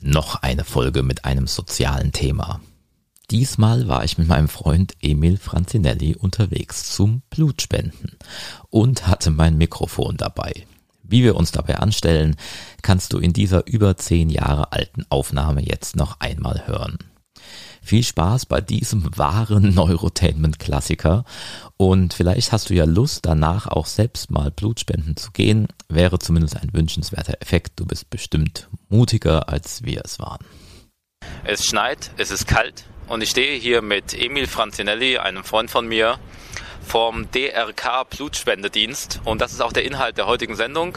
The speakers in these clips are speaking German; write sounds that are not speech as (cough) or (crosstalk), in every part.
Noch eine Folge mit einem sozialen Thema. Diesmal war ich mit meinem Freund Emil Franzinelli unterwegs zum Blutspenden und hatte mein Mikrofon dabei. Wie wir uns dabei anstellen, kannst du in dieser über zehn Jahre alten Aufnahme jetzt noch einmal hören. Viel Spaß bei diesem wahren Neurotainment-Klassiker und vielleicht hast du ja Lust, danach auch selbst mal Blutspenden zu gehen. Wäre zumindest ein wünschenswerter Effekt. Du bist bestimmt mutiger, als wir es waren. Es schneit, es ist kalt und ich stehe hier mit Emil Franzinelli, einem Freund von mir, vom DRK Blutspendedienst und das ist auch der Inhalt der heutigen Sendung.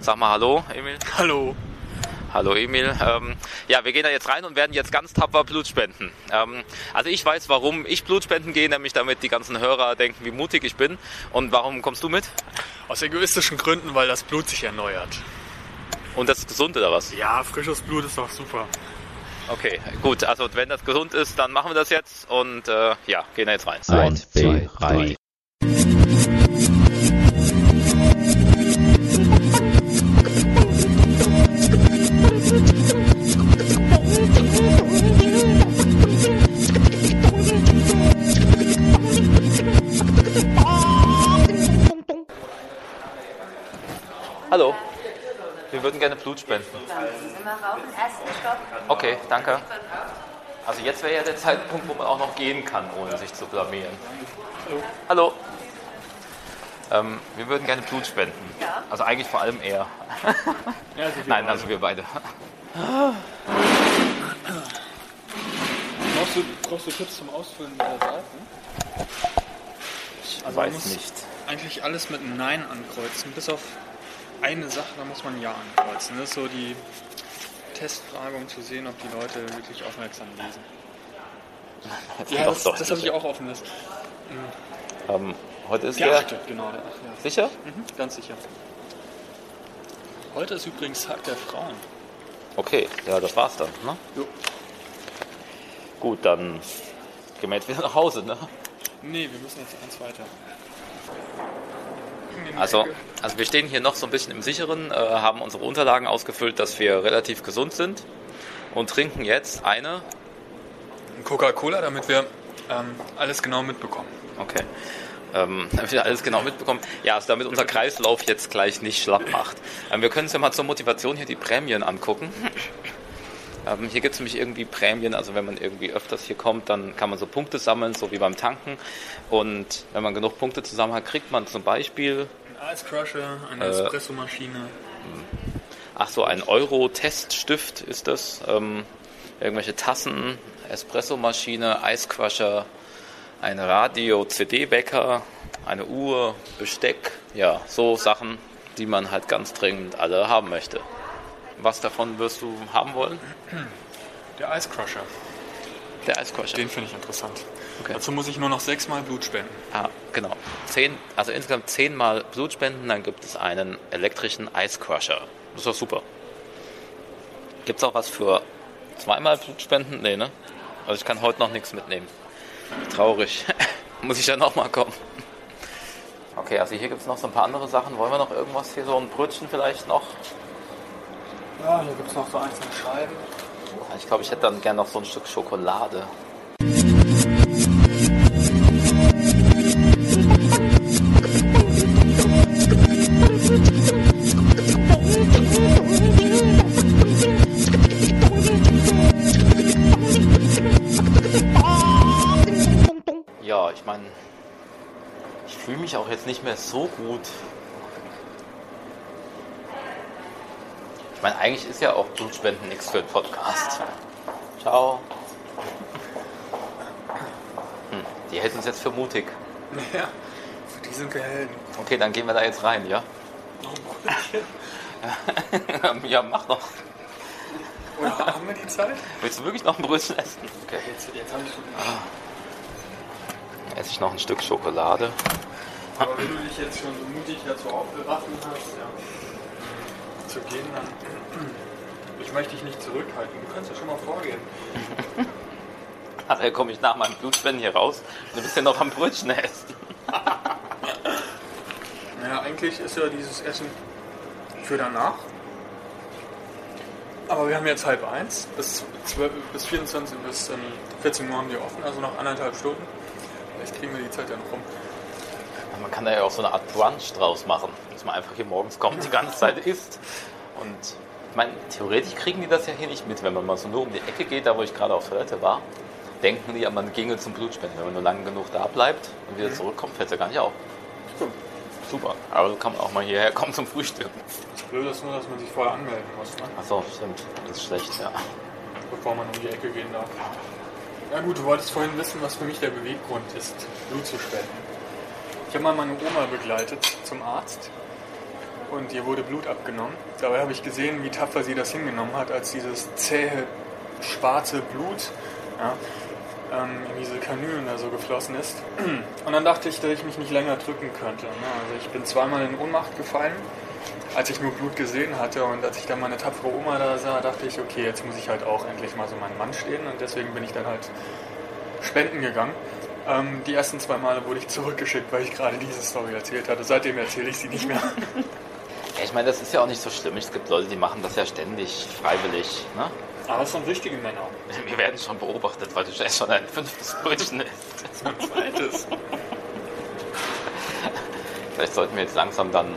Sag mal Hallo, Emil. Hallo. Hallo Emil. Ähm, ja, wir gehen da jetzt rein und werden jetzt ganz tapfer Blut spenden. Ähm, also ich weiß, warum ich Blut spenden gehe, nämlich damit die ganzen Hörer denken, wie mutig ich bin. Und warum kommst du mit? Aus egoistischen Gründen, weil das Blut sich erneuert. Und das ist gesund oder was? Ja, frisches Blut ist doch super. Okay, gut. Also wenn das gesund ist, dann machen wir das jetzt und äh, ja, gehen da jetzt rein. Eins, zwei, drei. Hallo. Wir würden gerne Blut spenden. Okay, danke. Also jetzt wäre ja der Zeitpunkt, wo man auch noch gehen kann, ohne sich zu blamieren. Hallo. Ähm, wir würden gerne Blut spenden. Also eigentlich vor allem er. Nein, also wir beide. Brauchst du, brauchst du Tipps zum Ausfüllen der Seiten? Ich Also weiß nicht. Eigentlich alles mit Nein ankreuzen, bis auf eine Sache, da muss man Ja ankreuzen. Das ist so die Testfrage, um zu sehen, ob die Leute wirklich aufmerksam lesen. (laughs) Ja, Doch, das, das habe ich auch offen. Das, Ähm, heute ist der der. achte, genau, der achte. ja. Sicher? Mhm, ganz sicher. Heute ist übrigens Tag der Frauen. Okay, ja, das war's dann. Ne? Jo. Gut, dann gehen wir jetzt wieder nach Hause. Ne? Nee, wir müssen jetzt eins weiter. Also, also wir stehen hier noch so ein bisschen im Sicheren, äh, haben unsere Unterlagen ausgefüllt, dass wir relativ gesund sind und trinken jetzt eine. Coca-Cola, damit wir ähm, alles genau mitbekommen. Okay. Ähm, (laughs) damit wir alles genau mitbekommen. Ja, also damit unser Kreislauf jetzt gleich nicht schlapp macht. Ähm, wir können uns ja mal zur Motivation hier die Prämien angucken. Ähm, hier gibt es nämlich irgendwie Prämien, also wenn man irgendwie öfters hier kommt, dann kann man so Punkte sammeln, so wie beim Tanken. Und wenn man genug Punkte zusammen hat, kriegt man zum Beispiel Ein Ice Crusher, eine Äh, Espressomaschine. Ach so, ein Euro-Teststift ist das. Ähm, irgendwelche Tassen, Espressomaschine, Eiscrusher, ein Radio, CD-Wecker, eine Uhr, Besteck. Ja, so Sachen, die man halt ganz dringend alle haben möchte. Was davon wirst du haben wollen? Der Ice Crusher, Der Eiscrusher. den finde ich interessant. Okay. Dazu muss ich nur noch sechsmal Blut spenden. Ah, genau. Zehn, also insgesamt zehnmal Blut spenden, dann gibt es einen elektrischen Eiscrusher. Das ist doch super. Gibt es auch was für zweimal Blut spenden? Nee, ne? Also ich kann heute noch nichts mitnehmen. Traurig. (laughs) Muss ich ja nochmal kommen. Okay, also hier gibt es noch so ein paar andere Sachen. Wollen wir noch irgendwas hier, so ein Brötchen vielleicht noch? Ja, hier gibt es noch so einzelne Scheiben. Ich glaube, ich hätte dann gerne noch so ein Stück Schokolade. Ja, ich meine, ich fühle mich auch jetzt nicht mehr so gut. Meine, eigentlich ist ja auch Blutspenden nichts für den Podcast. Ciao. Hm, die hätten uns jetzt für mutig. Ja, für die sind wir Helden. Okay, dann gehen wir da jetzt rein, ja? ja, mach doch. Oder haben wir die Zeit? Willst du wirklich noch ein Brötchen essen? Okay. Jetzt, jetzt habe ich schon. Esse ich noch ein Stück Schokolade. Aber wenn du dich jetzt schon so mutig dazu aufgeraffen hast, ja, zu gehen, dann. Ich möchte dich nicht zurückhalten. Du kannst ja schon mal vorgehen. (laughs) Nachher komme ich nach meinem Blutspenden hier raus und du bist ja noch am Brötchen essen. (laughs) Naja, eigentlich ist ja dieses Essen für danach. Aber wir haben jetzt halb eins, bis, 12, bis 24, bis ähm, 14 Uhr haben die offen, also noch anderthalb Stunden. Vielleicht kriegen wir die Zeit ja noch rum. Man kann da ja auch so eine Art Brunch draus machen, dass man einfach hier morgens kommt, die ganze Zeit isst. Und ich meine, theoretisch kriegen die das ja hier nicht mit, wenn man mal so nur um die Ecke geht, da wo ich gerade auf Toilette war. Denken die, man ginge zum Blutspenden. Wenn man nur lange genug da bleibt und wieder zurückkommt, fällt es ja gar nicht auf. Super. Aber so kann man auch mal hierher kommen zum Frühstück. Das Blöde ist nur, dass man sich vorher anmelden muss, ne? Achso, stimmt. Das ist schlecht, ja. bevor man um die Ecke gehen darf. Ja gut, du wolltest vorhin wissen, was für mich der Beweggrund ist, Blut zu spenden. Ich habe mal meine Oma begleitet zum Arzt und ihr wurde Blut abgenommen. Dabei habe ich gesehen, wie tapfer sie das hingenommen hat, als dieses zähe, schwarze Blut ja, ähm, in diese Kanülen da so geflossen ist. Und dann dachte ich, dass ich mich nicht länger drücken könnte. Ne? Also ich bin zweimal in Ohnmacht gefallen, als ich nur Blut gesehen hatte. Und als ich dann meine tapfere Oma da sah, dachte ich, okay, jetzt muss ich halt auch endlich mal so meinen Mann stehen. Und deswegen bin ich dann halt spenden gegangen. Ähm, die ersten zwei Male wurde ich zurückgeschickt, weil ich gerade diese Story erzählt hatte. Seitdem erzähle ich sie nicht mehr. Ja, ich meine, das ist ja auch nicht so schlimm. Es gibt Leute, die machen das ja ständig, freiwillig. Ne? Aber es sind richtige Männer. (laughs) Wir werden schon beobachtet, weil du schon ein fünftes Brötchen isst. (laughs) Ein zweites. Vielleicht sollten wir jetzt langsam dann.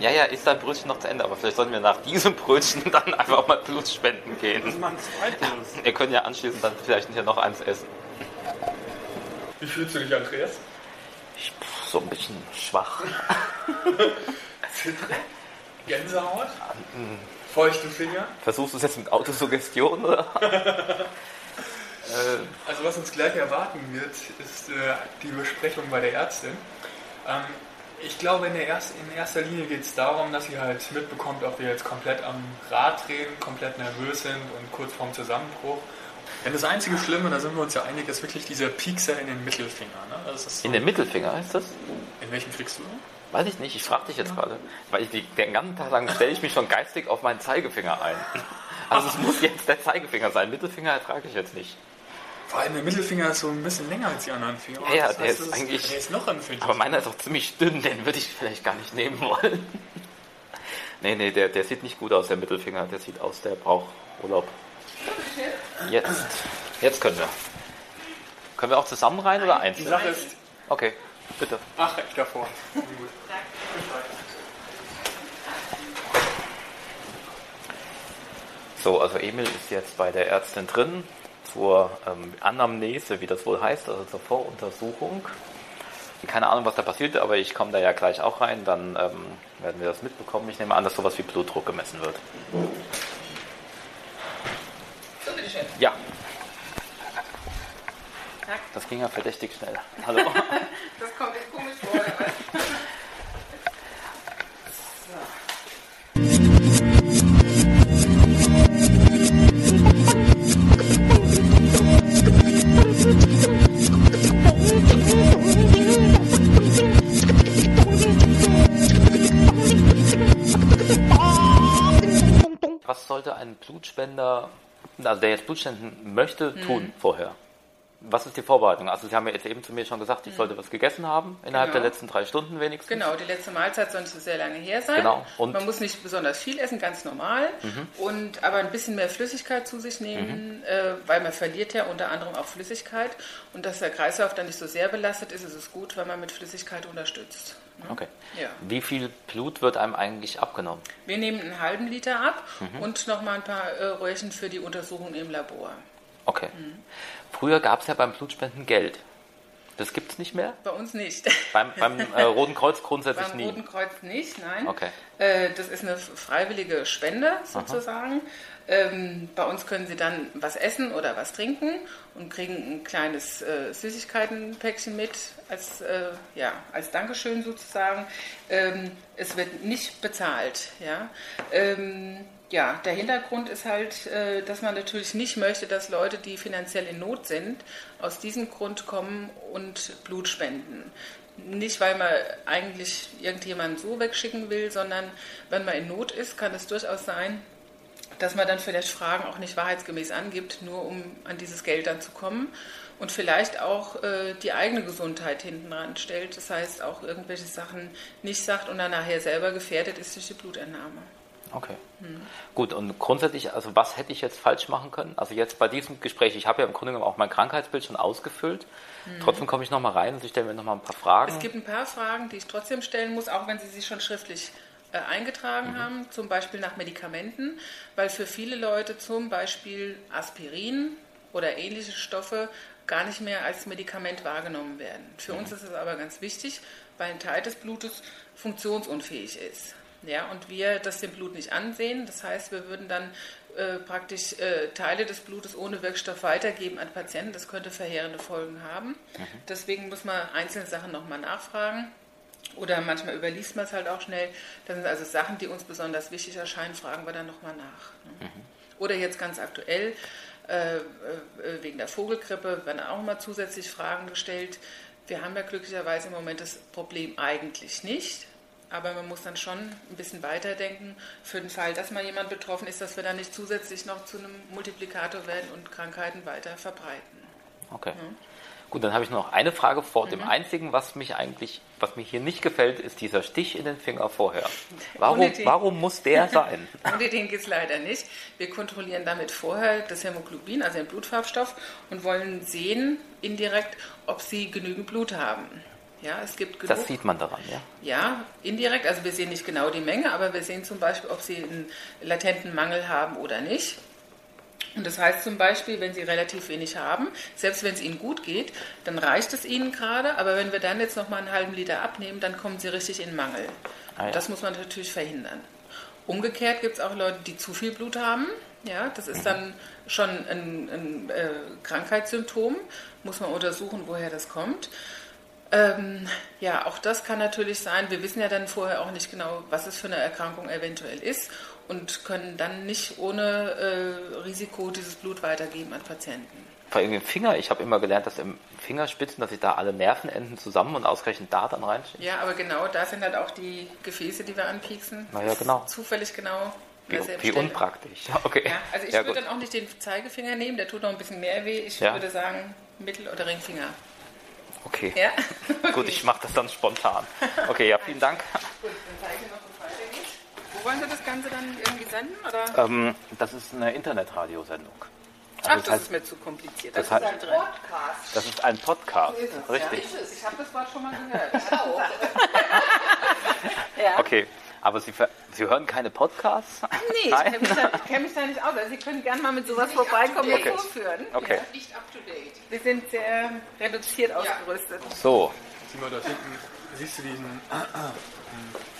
Ja, ja, ist dein Brötchen noch zu Ende, aber vielleicht sollten wir nach diesem Brötchen dann einfach mal Blut spenden Das ist gehen. mein zweites. Wir können ja anschließend dann vielleicht hier noch eins essen. Wie fühlst du dich, Andreas? Ich, so ein bisschen schwach. (laughs) Gänsehaut? Feuchte Finger? Versuchst du es jetzt mit Autosuggestion oder? (laughs) Also was uns gleich erwarten wird, ist äh, die Besprechung bei der Ärztin. Ähm, ich glaube, in, der erst, in erster Linie geht es darum, dass sie halt mitbekommt, ob wir jetzt komplett am Rad drehen, komplett nervös sind und kurz vorm Zusammenbruch. Denn das einzige Schlimme, da sind wir uns ja einig, ist wirklich dieser Piekser in den Mittelfinger. Ne? So, In den Mittelfinger heißt das? in welchem kriegst du? Weiß ich nicht, ich frage dich jetzt gerade. Weil ich die, den ganzen Tag lang stelle ich mich schon geistig auf meinen Zeigefinger ein. Also es muss jetzt der Zeigefinger sein. Mittelfinger ertrage ich jetzt nicht. Vor allem der Mittelfinger ist so ein bisschen länger als die anderen Finger. Ja, ja, Das der heißt, ist eigentlich- Der ist noch empfindlich. Aber meiner ist auch ziemlich dünn, den würde ich vielleicht gar nicht nehmen wollen. (laughs) Nee, nee, der, der sieht nicht gut aus, der Mittelfinger. Der sieht aus, der braucht Urlaub. Jetzt. Jetzt können wir. Können wir auch zusammen rein oder Die einzeln? Sache ist, Okay, bitte. ach, ich davor. So, also Emil ist jetzt bei der Ärztin drin zur ähm, Anamnese, wie das wohl heißt, also zur Voruntersuchung. Keine Ahnung, was da passiert, aber ich komme da ja gleich auch rein, dann ähm, werden wir das mitbekommen. Ich nehme an, dass sowas wie Blutdruck gemessen wird. So, bitteschön. Ja, das ging ja verdächtig schnell. Hallo. (laughs) Das kommt jetzt komisch vor. Was sollte ein Blutspender, also der jetzt Blut spenden möchte, tun vorher? Was ist die Vorbereitung? Also Sie haben ja jetzt eben zu mir schon gesagt, ich sollte was gegessen haben, innerhalb Genau. der letzten drei Stunden wenigstens. Genau, die letzte Mahlzeit soll nicht so sehr lange her sein. Genau. Und- Man muss nicht besonders viel essen, ganz normal. Mhm. Und aber ein bisschen mehr Flüssigkeit zu sich nehmen, äh, weil man verliert ja unter anderem auch Flüssigkeit. Und dass der Kreislauf dann nicht so sehr belastet ist, ist es gut, wenn man mit Flüssigkeit unterstützt. Okay. Ja. Wie viel Blut wird einem eigentlich abgenommen? Wir nehmen einen halben Liter ab Mhm. und nochmal ein paar äh, Röhrchen für die Untersuchung im Labor. Okay. Mhm. Früher gab es ja beim Blutspenden Geld. Das gibt es nicht mehr? Bei uns nicht. Beim, beim äh, (laughs) Roten Kreuz grundsätzlich Beim nie. Roten Kreuz nicht, nein. Okay. Äh, das ist eine freiwillige Spende sozusagen. Ähm, bei uns können Sie dann was essen oder was trinken und kriegen ein kleines äh, Süßigkeitenpäckchen mit als, äh, ja, als Dankeschön sozusagen. Ähm, es wird nicht bezahlt. Ja? Ähm, ja, der Hintergrund ist halt, äh, dass man natürlich nicht möchte, dass Leute, die finanziell in Not sind, aus diesem Grund kommen und Blut spenden. Nicht, weil man eigentlich irgendjemanden so wegschicken will, sondern wenn man in Not ist, kann es durchaus sein, dass man dann vielleicht Fragen auch nicht wahrheitsgemäß angibt, nur um an dieses Geld dann zu kommen und vielleicht auch äh, die eigene Gesundheit hinten stellt. Das heißt, auch irgendwelche Sachen nicht sagt und dann nachher selber gefährdet ist durch die Blutentnahme. Okay. Gut, und grundsätzlich, also was hätte ich jetzt falsch machen können? Also jetzt bei diesem Gespräch, ich habe ja im Grunde genommen auch mein Krankheitsbild schon ausgefüllt. Trotzdem komme ich nochmal rein und Sie stellen mir nochmal ein paar Fragen. Es gibt ein paar Fragen, die ich trotzdem stellen muss, auch wenn Sie sie schon schriftlich äh, eingetragen haben, zum Beispiel nach Medikamenten, weil für viele Leute zum Beispiel Aspirin oder ähnliche Stoffe gar nicht mehr als Medikament wahrgenommen werden. Für uns ist es aber ganz wichtig, weil ein Teil des Blutes funktionsunfähig ist. Ja, und wir das dem Blut nicht ansehen. Das heißt, wir würden dann äh, praktisch äh, Teile des Blutes ohne Wirkstoff weitergeben an Patienten. Das könnte verheerende Folgen haben. Deswegen muss man einzelne Sachen nochmal nachfragen. Oder manchmal überliest man es halt auch schnell. Das sind also Sachen, die uns besonders wichtig erscheinen, fragen wir dann nochmal nach. ne? Oder jetzt ganz aktuell, äh, äh, wegen der Vogelgrippe werden auch mal zusätzlich Fragen gestellt. Wir haben ja glücklicherweise im Moment das Problem eigentlich nicht. Aber man muss dann schon ein bisschen weiterdenken für den Fall, dass mal jemand betroffen ist, dass wir dann nicht zusätzlich noch zu einem Multiplikator werden und Krankheiten weiter verbreiten. Okay. Gut, dann habe ich noch eine Frage vor dem einzigen, was mich eigentlich, was mir hier nicht gefällt, ist dieser Stich in den Finger vorher. Warum, warum muss der (laughs) sein? Ohne den geht es leider nicht. Wir kontrollieren damit vorher das Hämoglobin, also den Blutfarbstoff, und wollen sehen indirekt, ob sie genügend Blut haben. Ja, es gibt genug. Das sieht man daran, ja. Ja, indirekt. Also wir sehen nicht genau die Menge, aber wir sehen zum Beispiel, ob sie einen latenten Mangel haben oder nicht. Und das heißt zum Beispiel, wenn sie relativ wenig haben, selbst wenn es ihnen gut geht, dann reicht es ihnen gerade. Aber wenn wir dann jetzt noch mal einen halben Liter abnehmen, dann kommen sie richtig in Mangel. Ah ja. Das muss man natürlich verhindern. Umgekehrt gibt es auch Leute, die zu viel Blut haben. Ja, das ist dann schon ein, ein äh, Krankheitssymptom. Muss man untersuchen, woher das kommt. Ähm, ja, auch das kann natürlich sein. Wir wissen ja dann vorher auch nicht genau, was es für eine Erkrankung eventuell ist und können dann nicht ohne äh, Risiko dieses Blut weitergeben an Patienten. Vor allem im Finger, ich habe immer gelernt, dass im Fingerspitzen, dass sich da alle Nervenenden zusammen und ausgerechnet da dann reinschieben. Ja, aber genau, da sind halt auch die Gefäße, die wir anpieksen. Na ja, genau. Zufällig genau. Wie, wie unpraktisch. (laughs) Okay. Ja, also ich Ja, würde gut. dann auch nicht den Zeigefinger nehmen, der tut noch ein bisschen mehr weh. Ich Ja. würde sagen Mittel- oder Ringfinger. Okay. Ja? (laughs) Gut, ich mache das dann spontan. Okay, ja, vielen Dank. (laughs) Gut, dann zeige ich noch, wo es weitergeht. Wo wollen Sie das Ganze dann irgendwie senden? Oder? Ähm, das ist eine Internetradiosendung. Ach, Also das, heißt- ist mir zu kompliziert. das ist heißt- dann drin. Das ist ein Podcast. Richtig. Ja, ist es. Ich habe das Wort schon mal gehört. (laughs) (laughs) ja. Okay, aber Sie, Sie hören keine Podcasts? Nee, ich Nein? kenne mich, da- ich kenn mich da nicht aus. Also Sie können gerne mal mit sowas vorbeikommen und Okay. vorführen. Okay, Nicht up to date. Wir sind sehr reduziert ausgerüstet. so. Sieh mal, da hinten siehst du diesen, (clears throat)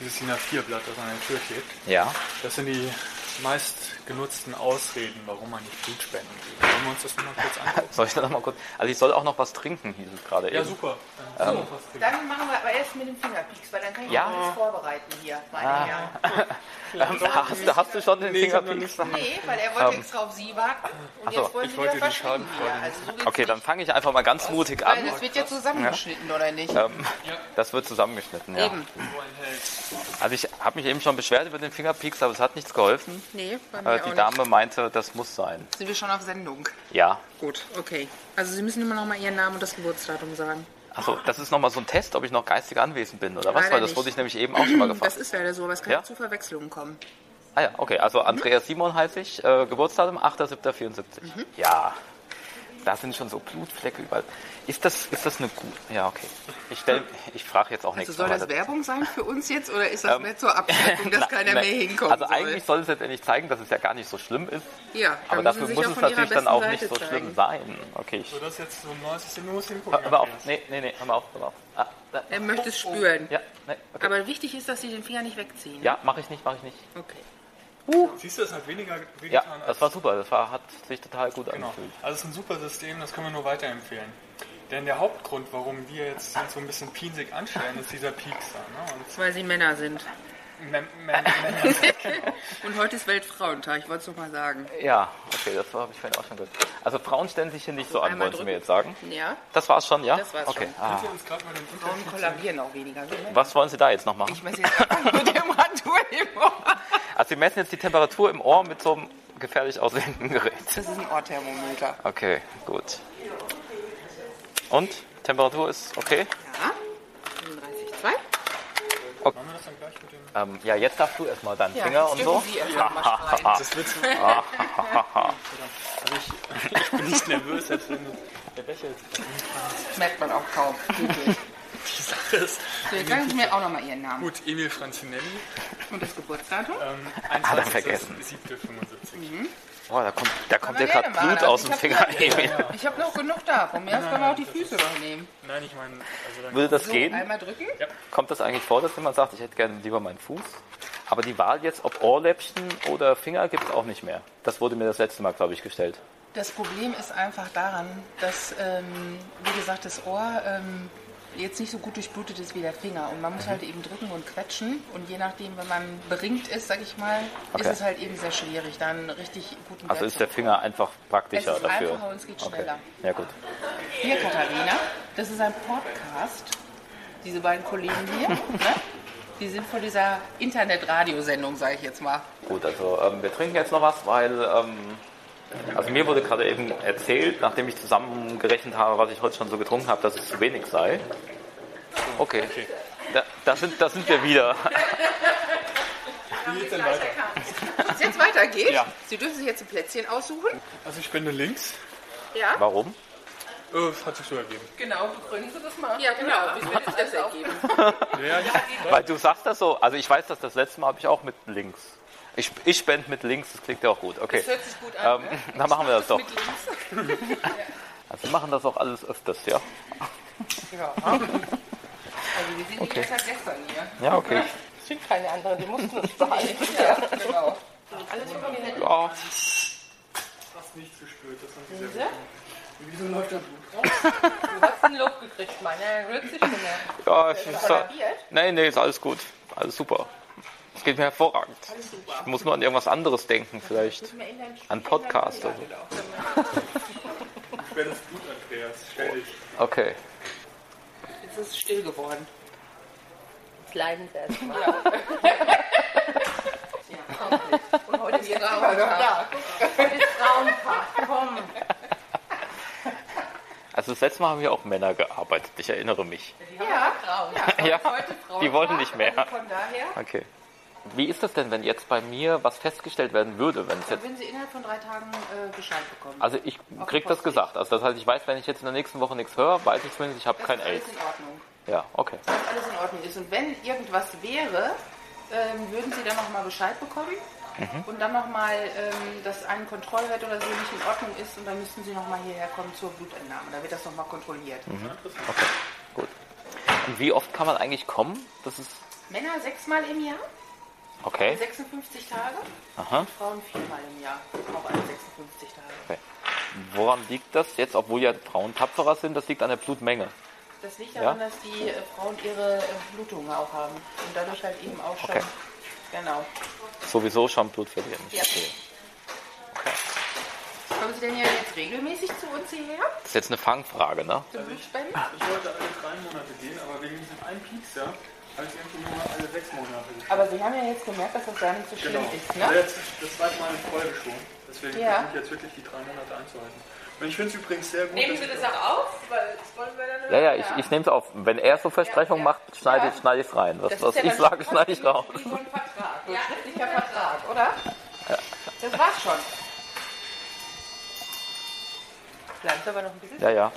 dieses DIN A4-Blatt, das an der Tür klebt. Ja. Das sind die meist genutzten Ausreden, warum man nicht Blut spenden will. Wollen wir uns das nochmal kurz angucken? (laughs) Soll ich da noch mal kurz? Also ich soll auch noch was trinken, hieß es gerade Ja, eben. super. Ähm, so, was trinken. Dann machen wir aber erst mit dem Fingerpieks, weil dann kann ich Ja. alles vorbereiten hier. Meine Ah. Herren. (laughs) Ähm, hast, du- hast du schon den Nee, Fingerpieks? Nee, weil er wollte extra auf Sie warten und Ach so. jetzt wollen Ich wollte Schadenfreude hier. Also so Okay, dann fange ich einfach mal ganz mutig Weil an. das wird ja zusammengeschnitten, oder nicht? Ähm, das wird zusammengeschnitten, ja. Eben. Also ich habe mich eben schon beschwert über den Fingerpieks, aber es hat nichts geholfen. Nee, bei Äh, mir die auch Dame meinte, das muss sein. Sind wir schon auf Sendung? Ja. nicht. Gut, okay. Also Sie müssen immer noch mal Ihren Namen und das Geburtsdatum sagen. Achso, das ist nochmal so ein Test, ob ich noch geistig anwesend bin, oder was? Leider Weil das nicht. wurde ich nämlich eben auch schon mal Das gefragt. ist leider so, aber es kann Ja? zu Verwechslungen kommen. Ah ja, okay. Also Andreas Simon heiße ich, äh, Geburtsdatum 8.7.74. Mhm. Ja, da sind schon so Blutflecke überall. Ist das, ist das eine gute... Ja, okay. Ich, stell- ich frage jetzt auch Also nichts soll mehr das. Werbung sein für uns jetzt oder ist das Ähm, mehr zur Abschreckung, dass (laughs) Na, keiner na, mehr hinkommen Also soll? eigentlich soll es letztendlich zeigen, dass es ja gar nicht so schlimm ist. Ja, Aber dafür muss es natürlich dann auch Seite nicht so zeigen. schlimm sein. Okay, ich... So, das jetzt so ein neues musst hingucken. Mal auf. Nee, nee, nee, hör mal auf, hör mal auf. Ah, da. Er möchte es spüren. Ja, nee, okay. Aber wichtig ist, dass Sie den Finger nicht wegziehen. Ja, mache ich nicht, mache ich nicht. Okay. Siehst du, das hat weniger Ja, wehgetan das war super. Das war, hat sich total gut Genau. angefühlt. Also es ist ein super System, das können wir nur weiterempfehlen. Denn der Hauptgrund, warum wir jetzt uns so ein bisschen pinsig anstellen, ist dieser Piekser. Ne? Und Weil Sie Männer sind. Män- Män- Männer (laughs) Und heute ist Weltfrauentag, ich wollte es noch mal sagen. Ja, okay, das habe ich vorhin auch schon gehört. Also Frauen stellen sich hier nicht so an, wollen Sie mir jetzt sagen? Ja? Das war's schon, ja? Das war's okay. schon. Ah. Frauen kollabieren auch weniger. Was wollen Sie da jetzt noch machen? Ich messe jetzt einfach nur Temperatur im Ohr. Also Sie messen jetzt die Temperatur im Ohr mit so einem gefährlich aussehenden Gerät. Das ist ein Ohrthermometer. Okay, gut. Und? Temperatur ist okay? Ja. 35,2. Machen wir das dann gleich mit dem... Ähm, ja, jetzt darfst du erstmal deinen Ja, Finger und so. Das wird so. (laughs) also ich, bin nicht nervös, als wenn der Becher jetzt Merkt man auch kaum. (laughs) die Sache ist. So, jetzt sagen Sie mir auch nochmal Ihren Namen Gut, Emil Franzinelli, und das Geburtsdatum. ähm, Hat er vergessen. 21.07.75. Oh, da kommt, da kommt dir gerne gerade. Blut aus dem Finger, Emil. Ich habe noch genug da. Von mir aus können wir auch die Füße noch nehmen. Nein, ich meine, also Würde das So, gehen? einmal drücken. Kommt das eigentlich vor, dass jemand sagt, ich hätte gerne lieber meinen Fuß? Aber die Wahl jetzt, ob Ohrläppchen oder Finger, gibt es auch nicht mehr. Das wurde mir das letzte Mal, glaube ich, gestellt. Das Problem ist einfach daran, dass, ähm, wie gesagt, das Ohr ähm, jetzt nicht so gut durchblutet ist wie der Finger. Und man muss Mhm. halt eben drücken und quetschen. Und je nachdem, wenn man beringt ist, sag ich mal, Okay. ist es halt eben sehr schwierig, da einen richtig guten Also Wert ist der Finger einfach praktischer Es ist dafür. einfacher und es geht okay. schneller. Ja gut. Hier, Katharina, das ist ein Podcast. Diese beiden Kollegen hier, (laughs) ne? die sind von dieser Internet-Radiosendung, sage ich jetzt mal. Gut, also ähm, wir trinken jetzt noch was, weil ähm, also mir wurde gerade eben erzählt, nachdem ich zusammengerechnet habe, was ich heute schon so getrunken habe, dass es zu wenig sei. Okay. Da, da, sind, da sind wir wieder. Wie geht's denn weiter? Wenn es jetzt weitergeht, Ja. Sie dürfen sich jetzt ein Plätzchen aussuchen. Also ich spende links. Ja, Warum? Oh, das hat sich so ergeben. genau. Begründen Sie das mal. Ja, genau. Wie wird sich das (laughs) ergeben? Ja, ja. Weil du sagst das so, also ich weiß, dass das letzte Mal habe ich auch mit links. Ich, ich spende mit links, das klingt ja auch gut. Okay. Das hört sich gut an. Ähm, ne? dann machen wir das doch. (laughs) Also wir machen das auch alles öfters, ja? Ja. Also wir sind okay. jetzt seit gestern hier. Ja, okay. Es sind keine anderen, die mussten uns behalten. (laughs) Ja, genau. Alles über die Ja, Fast nichts gespürt. Das haben sie sehr gut. Wieso läuft das Blut? Du hast ein Lob gekriegt, Mann. Ja, rührt sich schon mehr. ja, es ist, Kollabiert? nee, nee, ist alles gut. Alles super. Es geht mir hervorragend. Ich muss nur an irgendwas anderes denken, vielleicht. An Podcast oder so. Ich werde das Blut, Andreas. Stell dich. Okay. Jetzt ist es still geworden. Jetzt leiden sie erstmal. Und heute ist Frauentag. Heute ist Frauentag, komm. Also das letzte Mal haben hier auch Männer gearbeitet, ich erinnere mich. Ja, ja. Ja, die wollten nicht mehr. Also von daher, Okay. Wie ist das denn, wenn jetzt bei mir was festgestellt werden würde, wenn es jetzt wenn Sie innerhalb von drei Tagen äh, Bescheid bekommen. Also ich krieg das gesagt. Also das heißt, ich weiß, wenn ich jetzt in der nächsten Woche nichts höre, weiß ich zumindest, ich habe kein das alles AIDS. in Ordnung. Ja, okay. Dass alles in Ordnung ist. Und wenn irgendwas wäre, ähm, würden Sie dann nochmal Bescheid bekommen. Mhm. Und dann nochmal, ähm, dass ein Kontrollwert oder so nicht in Ordnung ist und dann müssten Sie nochmal hierher kommen zur Blutentnahme. Da wird das nochmal kontrolliert. Mhm. Okay, gut. Und wie oft kann man eigentlich kommen? Das ist Männer sechsmal im Jahr, okay. 56 Tage. Aha. Frauen viermal im Jahr, auch alle 56 Tage. okay. Woran liegt das jetzt, obwohl ja Frauen tapferer sind? Das liegt an der Blutmenge. Das liegt daran, Ja? dass die äh, Frauen ihre äh, Blutungen auch haben und dadurch halt eben auch schon. Okay. Genau. Sowieso schon Blut verlieren. Ja. Okay. Kommen Sie denn ja jetzt regelmäßig zu uns hierher? Das ist jetzt eine Fangfrage, ne? Zum Blutspenden? Ich wollte alle drei Monate gehen, aber wegen diesem einen Pieks, ja, habe ich irgendwie nur alle sechs Monate. Aber Sie haben ja jetzt gemerkt, dass das gar nicht so schlimm Genau. ist, ne? jetzt das zweite Mal in Folge schon. Deswegen Ja. versuche ich jetzt wirklich die drei Monate einzuhalten. Und ich finde es übrigens sehr gut, Nehmen Sie das auch auf? Weil das wollen wir dann Ja, ja, ich, ich nehme es auf. Wenn er so Versprechungen macht, schneide ich schneide ich rein. Was, was ja ich sage, schneide ich raus. Wie so ein (laughs) Vertrag, so ein schriftlicher Vertrag, oder? Das war's schon. Bleibt aber noch ein bisschen. Ja, ja.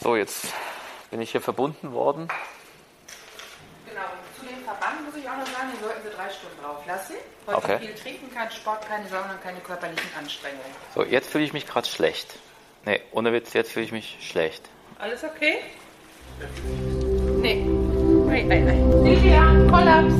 So, jetzt bin ich hier verbunden worden. Genau, und zu dem Verband muss ich auch noch sagen, die sollten Sie drei Stunden drauf lassen. Heute Okay. viel trinken, kein Sport, keine Sauna, keine körperlichen Anstrengungen. So, jetzt fühle ich mich gerade schlecht. Nee, ohne Witz, jetzt fühle ich mich schlecht. Alles okay? Nee. Nein, nein, nein. Silvia, Kollaps.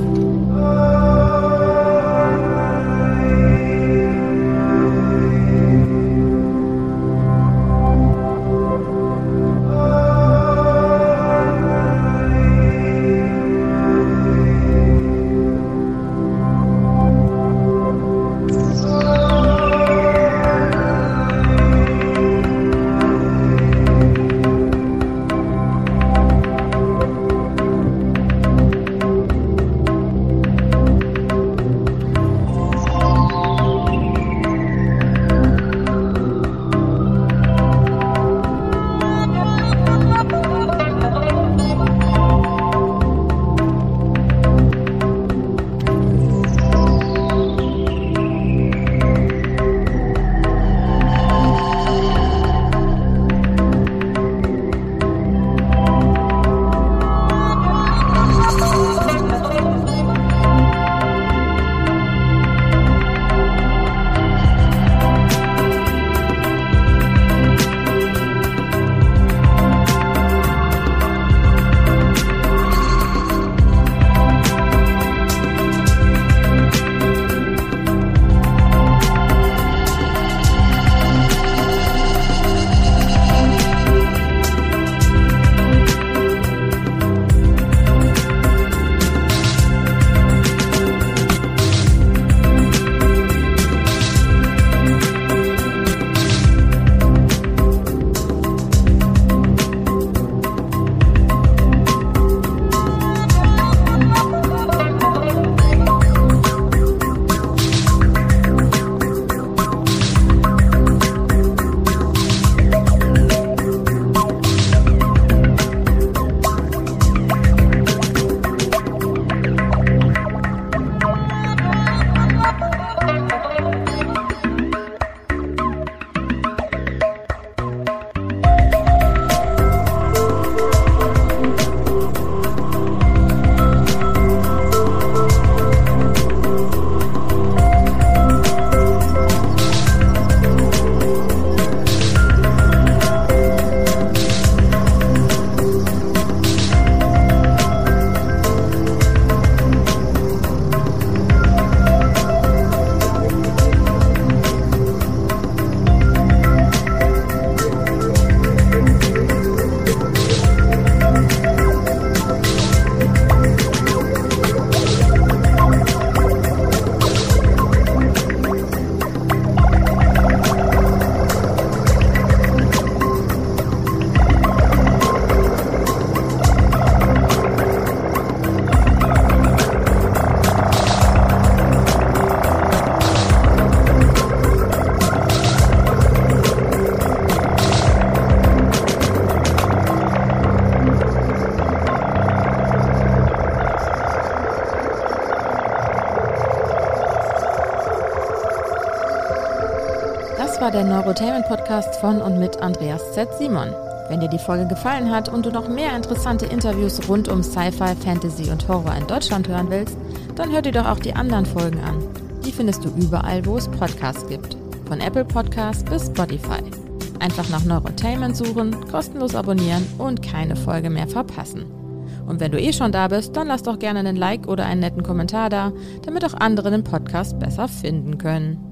Der Neurotainment Podcast von und mit Andreas Z. Simon. Wenn dir die Folge gefallen hat und du noch mehr interessante Interviews rund um Sci-Fi, Fantasy und Horror in Deutschland hören willst, dann hör dir doch auch die anderen Folgen an. Die findest du überall, wo es Podcasts gibt. Von Apple Podcasts bis Spotify. Einfach nach Neurotainment suchen, kostenlos abonnieren und keine Folge mehr verpassen. Und wenn du eh schon da bist, dann lass doch gerne einen Like oder einen netten Kommentar da, damit auch andere den Podcast besser finden können.